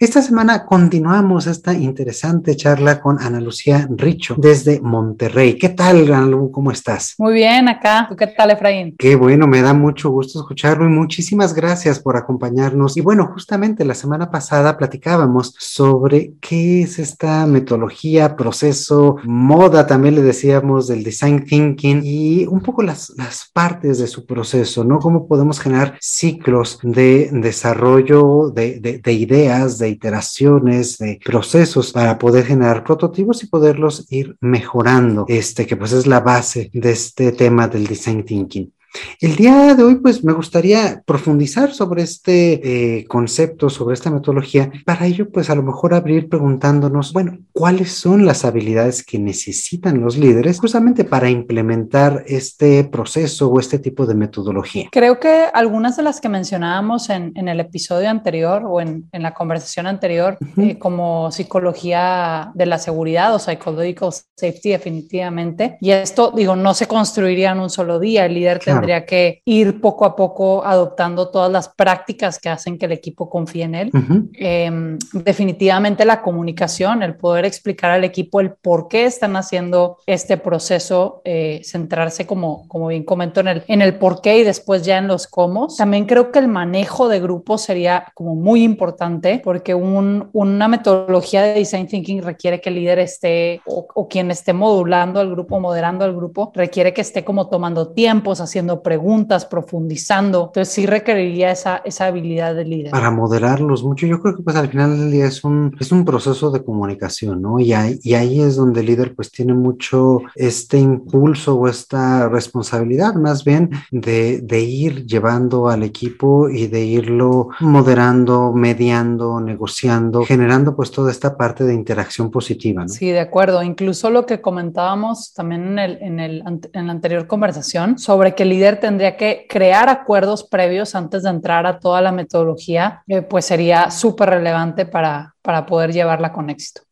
Esta semana continuamos esta interesante charla con Ana Lucía Richo desde Monterrey. ¿Qué tal, Ana Lu? ¿Cómo estás? Muy bien, acá. ¿Tú qué tal, Efraín? Qué bueno, me da mucho gusto escucharlo y muchísimas gracias por acompañarnos. Y bueno, justamente la semana pasada platicábamos sobre qué es esta metodología, proceso, moda, también le decíamos del design thinking y un poco las, las partes de su proceso, ¿no? Cómo podemos generar ciclos de desarrollo de, de, de ideas, de iteraciones, de procesos para poder generar prototipos y poderlos ir mejorando, este que pues es la base de este tema del design thinking. El día de hoy, pues me gustaría profundizar sobre este eh, concepto, sobre esta metodología. Para ello, pues a lo mejor abrir preguntándonos, bueno, ¿cuáles son las habilidades que necesitan los líderes justamente para implementar este proceso o este tipo de metodología? Creo que algunas de las que mencionábamos en, en el episodio anterior o en, en la conversación anterior, uh -huh. eh, como psicología de la seguridad o psychological safety, definitivamente. Y esto, digo, no se construiría en un solo día. El líder claro tendría que ir poco a poco adoptando todas las prácticas que hacen que el equipo confíe en él. Uh -huh. eh, definitivamente la comunicación, el poder explicar al equipo el por qué están haciendo este proceso, eh, centrarse como, como bien comento en el, en el por qué y después ya en los cómo. También creo que el manejo de grupos sería como muy importante porque un, una metodología de design thinking requiere que el líder esté o, o quien esté modulando al grupo, moderando al grupo, requiere que esté como tomando tiempos, haciendo preguntas, profundizando. Entonces sí requeriría esa, esa habilidad de líder. Para moderarlos mucho, yo creo que pues al final del día es un, es un proceso de comunicación, ¿no? Y ahí, y ahí es donde el líder pues tiene mucho este impulso o esta responsabilidad más bien de, de ir llevando al equipo y de irlo moderando, mediando, negociando, generando pues toda esta parte de interacción positiva, ¿no? Sí, de acuerdo. Incluso lo que comentábamos también en, el, en, el, en la anterior conversación sobre que el líder tendría que crear acuerdos previos antes de entrar a toda la metodología, eh, pues sería súper relevante para, para poder llevarla con éxito.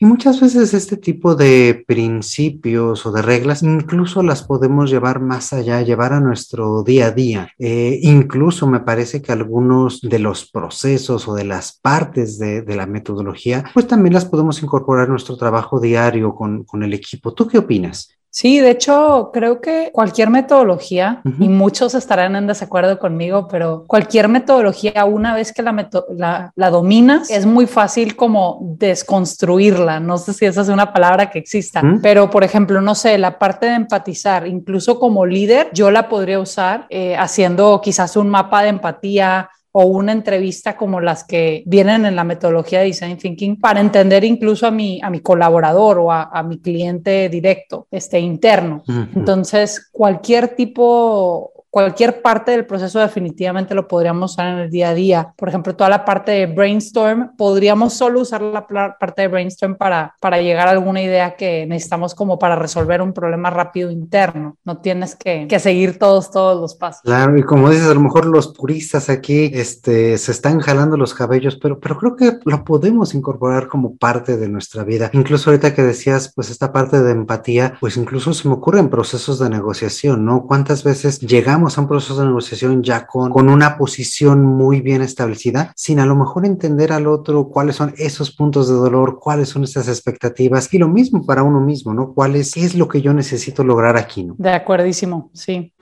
Y muchas veces este tipo de principios o de reglas incluso las podemos llevar más allá, llevar a nuestro día a día. Eh, incluso me parece que algunos de los procesos o de las partes de, de, la metodología, pues también las podemos incorporar a nuestro trabajo diario con, con el equipo. ¿Tú qué opinas? Sí, de hecho, creo que cualquier metodología, uh -huh. y muchos estarán en desacuerdo conmigo, pero cualquier metodología, una vez que la, la, la, dominas, es muy fácil como desconstruirla. No sé si esa es una palabra que exista, uh -huh. pero por ejemplo, no sé, la parte de empatizar, incluso como líder, yo la podría usar eh, haciendo quizás un mapa de empatía o una entrevista como las que vienen en la metodología de Design Thinking para entender incluso a mi, a mi colaborador o a, a mi cliente directo, este interno. Uh -huh. Entonces, cualquier tipo cualquier parte del proceso definitivamente lo podríamos usar en el día a día. Por ejemplo, toda la parte de brainstorm, podríamos solo usar la parte de brainstorm para, para llegar a alguna idea que necesitamos como para resolver un problema rápido interno. No tienes que, que seguir todos, todos los pasos. Claro, y como dices, a lo mejor los puristas aquí este, se están jalando los cabellos, pero, pero creo que lo podemos incorporar como parte de nuestra vida. Incluso ahorita que decías, pues esta parte de empatía, pues incluso se me ocurre en procesos de negociación, ¿no? ¿Cuántas veces llegamos a un proceso de negociación ya con, con una posición muy bien establecida, sin a lo mejor entender al otro cuáles son esos puntos de dolor, cuáles son esas expectativas y lo mismo para uno mismo, ¿no? ¿Cuál es, qué es lo que yo necesito lograr aquí, ¿no? De acuerdísimo, sí.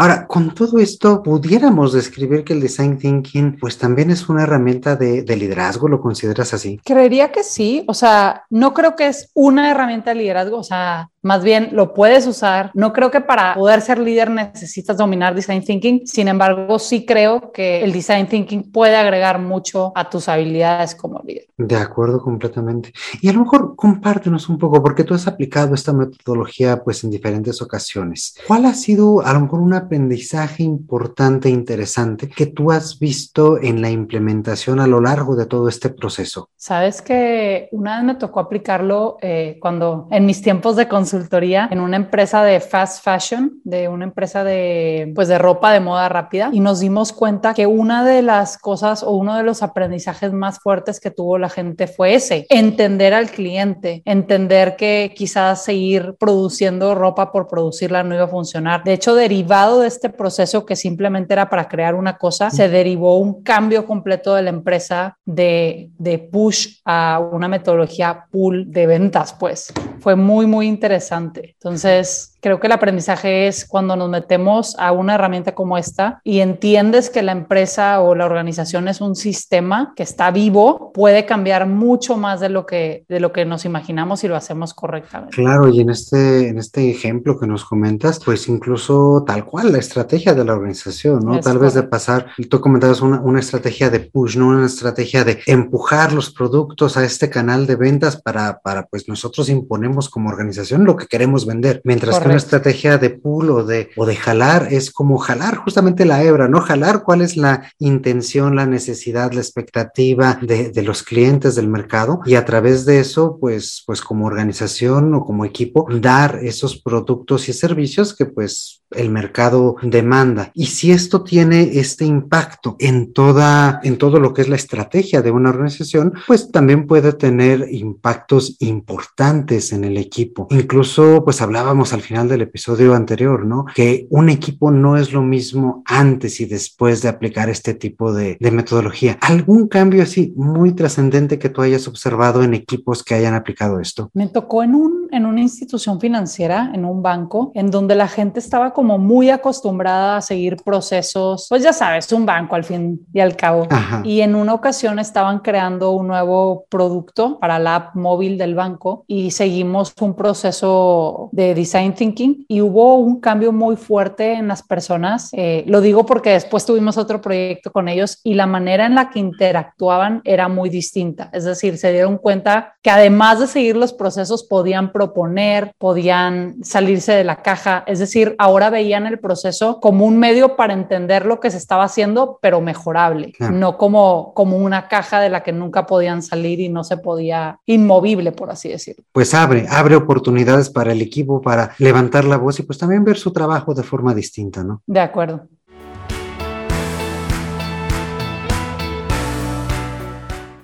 Ahora, con todo esto, pudiéramos describir que el design thinking, pues también es una herramienta de, de, liderazgo, ¿lo consideras así? Creería que sí, o sea, no creo que es una herramienta de liderazgo, o sea, más bien lo puedes usar. No creo que para poder ser líder necesitas dominar design thinking. Sin embargo, sí creo que el design thinking puede agregar mucho a tus habilidades como líder. De acuerdo completamente. Y a lo mejor compártenos un poco, porque tú has aplicado esta metodología pues en diferentes ocasiones. ¿Cuál ha sido a lo mejor una aprendizaje importante e interesante que tú has visto en la implementación a lo largo de todo este proceso? Sabes que una vez me tocó aplicarlo eh, cuando en mis tiempos de consultoría en una empresa de fast fashion, de una empresa de pues de ropa de moda rápida y nos dimos cuenta que una de las cosas o uno de los aprendizajes más fuertes que tuvo la gente fue ese, entender al cliente, entender que quizás seguir produciendo ropa por producirla no iba a funcionar. De hecho, derivado de este proceso que simplemente era para crear una cosa, se derivó un cambio completo de la empresa de, de push a una metodología pull de ventas, pues fue muy, muy interesante. Entonces, Creo que el aprendizaje es cuando nos metemos a una herramienta como esta y entiendes que la empresa o la organización es un sistema que está vivo, puede cambiar mucho más de lo que, de lo que nos imaginamos si lo hacemos correctamente. Claro, y en este, en este ejemplo que nos comentas, pues incluso tal cual la estrategia de la organización, ¿no? tal vez de pasar, tú comentabas una, una estrategia de push, ¿no? Una estrategia de empujar los productos a este canal de ventas para, para pues nosotros imponemos como organización lo que queremos vender, mientras que una estrategia de pull o de, o de jalar es como jalar justamente la hebra, ¿no? Jalar cuál es la intención, la necesidad, la expectativa de, de los clientes del mercado y a través de eso, pues, pues como organización o como equipo, dar esos productos y servicios que pues el mercado demanda. Y si esto tiene este impacto en toda, en todo lo que es la estrategia de una organización, pues también puede tener impactos importantes en el equipo. Incluso, pues hablábamos al final del episodio anterior, ¿no? Que un equipo no es lo mismo antes y después de aplicar este tipo de, de metodología. ¿Algún cambio así muy trascendente que tú hayas observado en equipos que hayan aplicado esto? Me tocó en, un, en una institución financiera, en un banco, en donde la gente estaba como muy acostumbrada a seguir procesos, pues ya sabes, un banco al fin y al cabo. Y en una ocasión estaban creando un nuevo producto para la app móvil del banco y seguimos un proceso de design thinking y hubo un cambio muy fuerte en las personas. Eh, lo digo porque después tuvimos otro proyecto con ellos y la manera en la que interactuaban era muy distinta. Es decir, se dieron cuenta que además de seguir los procesos podían proponer, podían salirse de la caja. Es decir, ahora veían el proceso como un medio para entender lo que se estaba haciendo, pero mejorable, no como, como una caja de la que nunca podían salir y no se podía inmovible, por así decirlo. Pues abre, abre oportunidades para el equipo para levantar la voz y pues también ver su trabajo de forma distinta, ¿no? De acuerdo.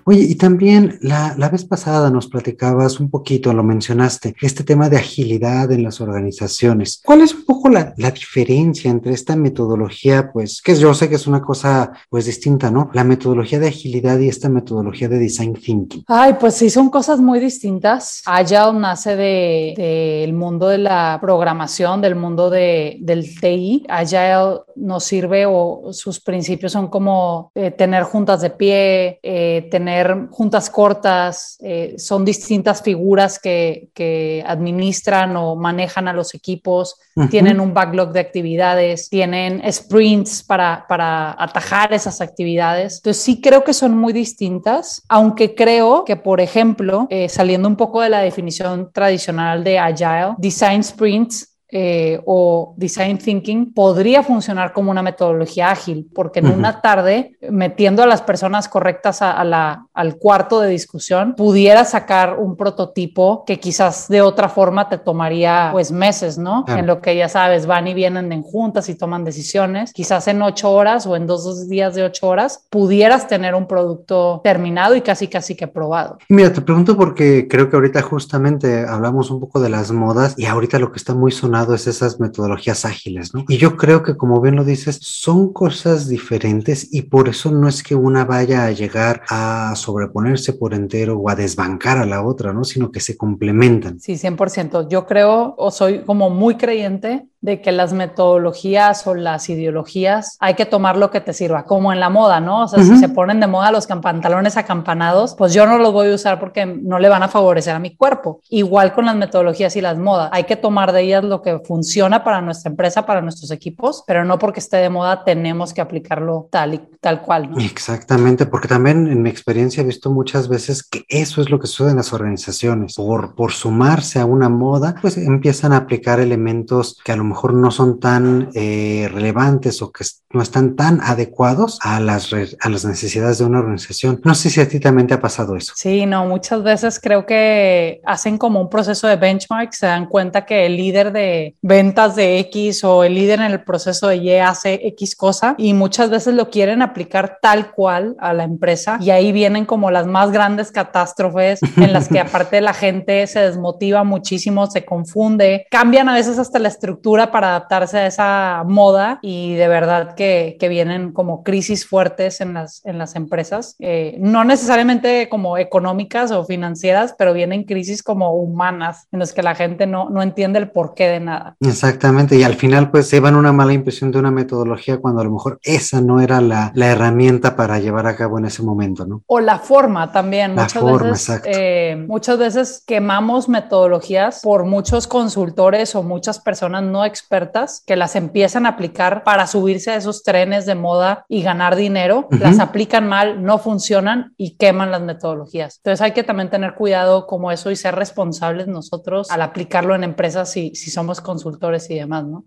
Oye, y también la, la, vez pasada nos platicabas un poquito, lo mencionaste, este tema de agilidad en las organizaciones. ¿Cuál es un poco la, la, diferencia entre esta metodología, pues, que yo sé que es una cosa, pues, distinta, ¿no? La metodología de agilidad y esta metodología de design thinking. Ay, pues sí, son cosas muy distintas. Agile nace del de, el mundo de la programación, del mundo de, del TI. Agile nos sirve o sus principios son como eh, tener juntas de pie, eh, tener juntas cortas, eh, son distintas figuras que, que, administran o manejan a los equipos, uh -huh. tienen un backlog de actividades, tienen sprints para, para atajar esas actividades. Entonces sí creo que son muy distintas, aunque creo que, por ejemplo, eh, saliendo un poco de la definición tradicional de Agile, Design Sprints eh, o design thinking podría funcionar como una metodología ágil, porque en uh -huh. una tarde, metiendo a las personas correctas a, a la, al cuarto de discusión, pudiera sacar un prototipo que quizás de otra forma te tomaría pues meses, ¿no? -huh. En lo que ya sabes, van y vienen en juntas y toman decisiones. Quizás en ocho horas o en dos, dos días de ocho horas pudieras tener un producto terminado y casi casi que probado. Mira, te pregunto porque creo que ahorita justamente hablamos un poco de las modas y ahorita lo que está muy sonado es esas metodologías ágiles, ¿no? Y yo creo que como bien lo dices, son cosas diferentes y por eso no es que una vaya a llegar a sobreponerse por entero o a desbancar a la otra, ¿no? Sino que se complementan. Sí, 100%. Yo creo o soy como muy creyente de que las metodologías o las ideologías hay que tomar lo que te sirva, como en la moda, ¿no? O sea, uh -huh. si se ponen de moda los pantalones acampanados, pues yo no los voy a usar porque no le van a favorecer a mi cuerpo. Igual con las metodologías y las modas, hay que tomar de ellas lo que funciona para nuestra empresa, para nuestros equipos, pero no porque esté de moda tenemos que aplicarlo tal y tal cual, ¿no? Exactamente, porque también en mi experiencia he visto muchas veces que eso es lo que sucede en las organizaciones. Por, por sumarse a una moda, pues empiezan a aplicar elementos que a lo mejor mejor no son tan eh, relevantes o que no están tan adecuados a las, a las necesidades de una organización. No sé si a ti también te ha pasado eso. Sí, no, muchas veces creo que hacen como un proceso de benchmark, se dan cuenta que el líder de ventas de X o el líder en el proceso de Y hace X cosa y muchas veces lo quieren aplicar tal cual a la empresa y ahí vienen como las más grandes catástrofes en las que aparte la gente se desmotiva muchísimo, se confunde, cambian a veces hasta la estructura para adaptarse a esa moda y de verdad que, que vienen como crisis fuertes en las, en las empresas, eh, no necesariamente como económicas o financieras, pero vienen crisis como humanas en las que la gente no, no entiende el porqué de nada. Exactamente, y al final pues se van una mala impresión de una metodología cuando a lo mejor esa no era la, la herramienta para llevar a cabo en ese momento, ¿no? O la forma también. La muchas forma, veces, eh, muchas veces quemamos metodologías por muchos consultores o muchas personas no expertas que las empiezan a aplicar para subirse a esos trenes de moda y ganar dinero, las aplican mal, no funcionan y queman las metodologías. Entonces hay que también tener cuidado como eso y ser responsables nosotros al aplicarlo en empresas si, si somos consultores y demás, ¿no?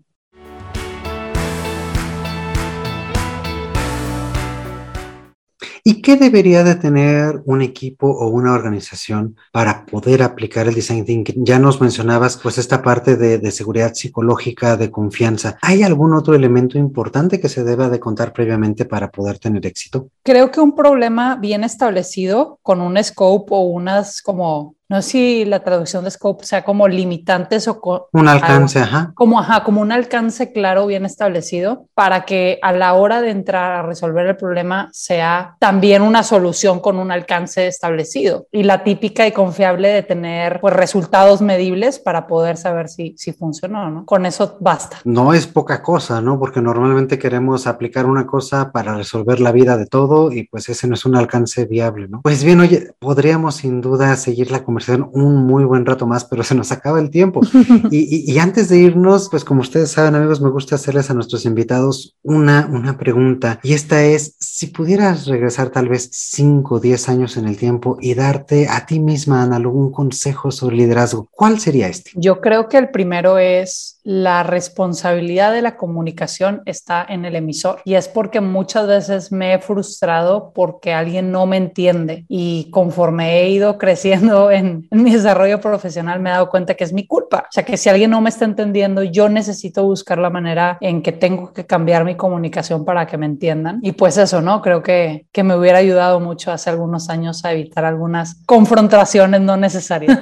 ¿Y qué debería de tener un equipo o una organización para poder aplicar el design thinking? Ya nos mencionabas pues esta parte de, seguridad psicológica, de confianza. ¿Hay algún otro elemento importante que se deba de contar previamente para poder tener éxito? Creo que un problema bien establecido con un scope o unas como no sé si la traducción de scope sea como limitantes o un alcance, ajá. Como, ajá, como un alcance claro, bien establecido, para que a la hora de entrar a resolver el problema sea también una solución con un alcance establecido. Y la típica y confiable de tener pues, resultados medibles para poder saber si, si funcionó, ¿no? Con eso basta. No es poca cosa, ¿no? Porque normalmente queremos aplicar una cosa para resolver la vida de todo y pues ese no es un alcance viable, ¿no? Pues bien, oye, podríamos sin duda seguir la conversación un muy buen rato más, pero se nos acaba el tiempo. y, y, antes de irnos, pues como ustedes saben, amigos, me gusta hacerles a nuestros invitados una, una pregunta. Y esta es, si pudieras regresar tal vez 5 o 10 años en el tiempo y darte a ti misma, Ana, algún consejo sobre liderazgo, ¿cuál sería este? Yo creo que el primero es la responsabilidad de la comunicación está en el emisor y es porque muchas veces me he frustrado porque alguien no me entiende y conforme he ido creciendo en, mi desarrollo profesional me he dado cuenta que es mi culpa. O sea, que si alguien no me está entendiendo, yo necesito buscar la manera en que tengo que cambiar mi comunicación para que me entiendan. Y pues eso, ¿no? Creo que, que me hubiera ayudado mucho hace algunos años a evitar algunas confrontaciones no necesarias.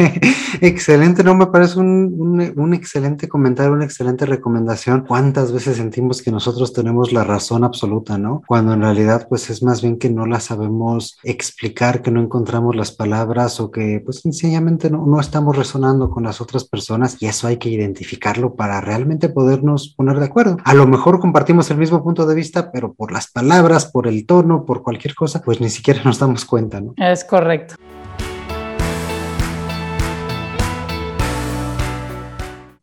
excelente, no me parece un, un, excelente comentar, una excelente recomendación. ¿Cuántas veces sentimos que nosotros tenemos la razón absoluta, no? Cuando en realidad pues es más bien que no la sabemos explicar, que no encontramos las palabras o que pues sencillamente no, no estamos resonando con las otras personas y eso hay que identificarlo para realmente podernos poner de acuerdo. A lo mejor compartimos el mismo punto de vista, pero por las palabras, por el tono, por cualquier cosa, pues ni siquiera nos damos cuenta, ¿no? Es correcto.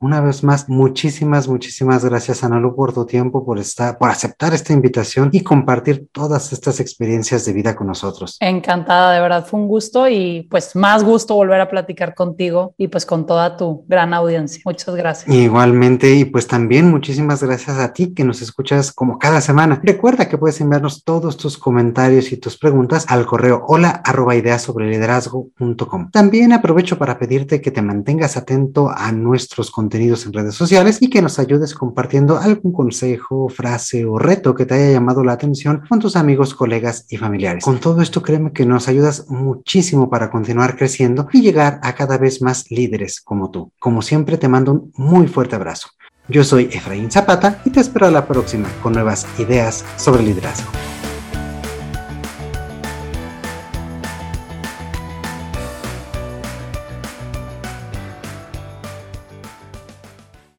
Una vez más, muchísimas, muchísimas gracias, Analu, por tu tiempo, por estar, por aceptar esta invitación y compartir todas estas experiencias de vida con nosotros. Encantada, de verdad, fue un gusto y pues más gusto volver a platicar contigo y pues con toda tu gran audiencia. Muchas gracias. Igualmente, y pues también muchísimas gracias a ti que nos escuchas como cada semana. Recuerda que puedes enviarnos todos tus comentarios y tus preguntas al correo hola arroba ideas sobre liderazgo.com. También aprovecho para pedirte que te mantengas atento a nuestros contenidos contenidos en redes sociales y que nos ayudes compartiendo algún consejo, frase o reto que te haya llamado la atención con tus amigos, colegas y familiares. Con todo esto, créeme que nos ayudas muchísimo para continuar creciendo y llegar a cada vez más líderes como tú. Como siempre, te mando un muy fuerte abrazo. Yo soy Efraín Zapata y te espero a la próxima con nuevas ideas sobre liderazgo.